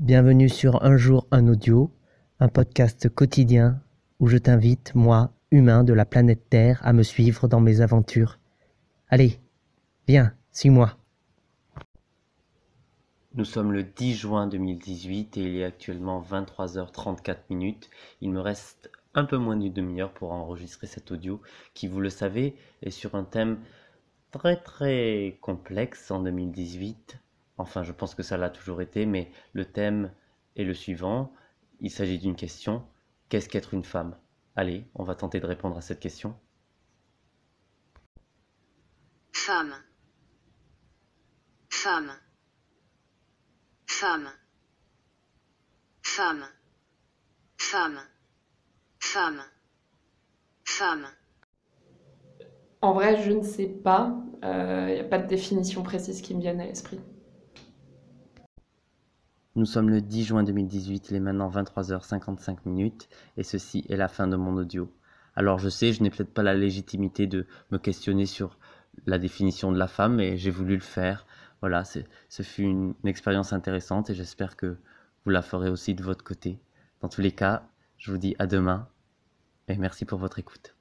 Bienvenue sur Un jour un audio, un podcast quotidien où je t'invite, moi, humain de la planète Terre, à me suivre dans mes aventures. Allez, viens, suis-moi. Nous sommes le 10 juin 2018 et il est actuellement 23h34 minutes. Il me reste un peu moins d'une demi-heure pour enregistrer cet audio qui, vous le savez, est sur un thème très très complexe en 2018. Enfin, je pense que ça l'a toujours été, mais le thème est le suivant. Il s'agit d'une question. Qu'est-ce qu'être une femme? Allez, on va tenter de répondre à cette question. Femme. Femme. Femme. Femme. Femme. Femme. Femme. En vrai, je ne sais pas. Il n'y a pas de définition précise qui me vienne à l'esprit. Nous sommes le 10 juin 2018, il est maintenant 23h55 minutes et ceci est la fin de mon audio. Alors je sais, je n'ai peut-être pas la légitimité de me questionner sur la définition de la femme, mais j'ai voulu le faire. Voilà, ce fut une, une expérience intéressante et j'espère que vous la ferez aussi de votre côté. Dans tous les cas, je vous dis à demain et merci pour votre écoute.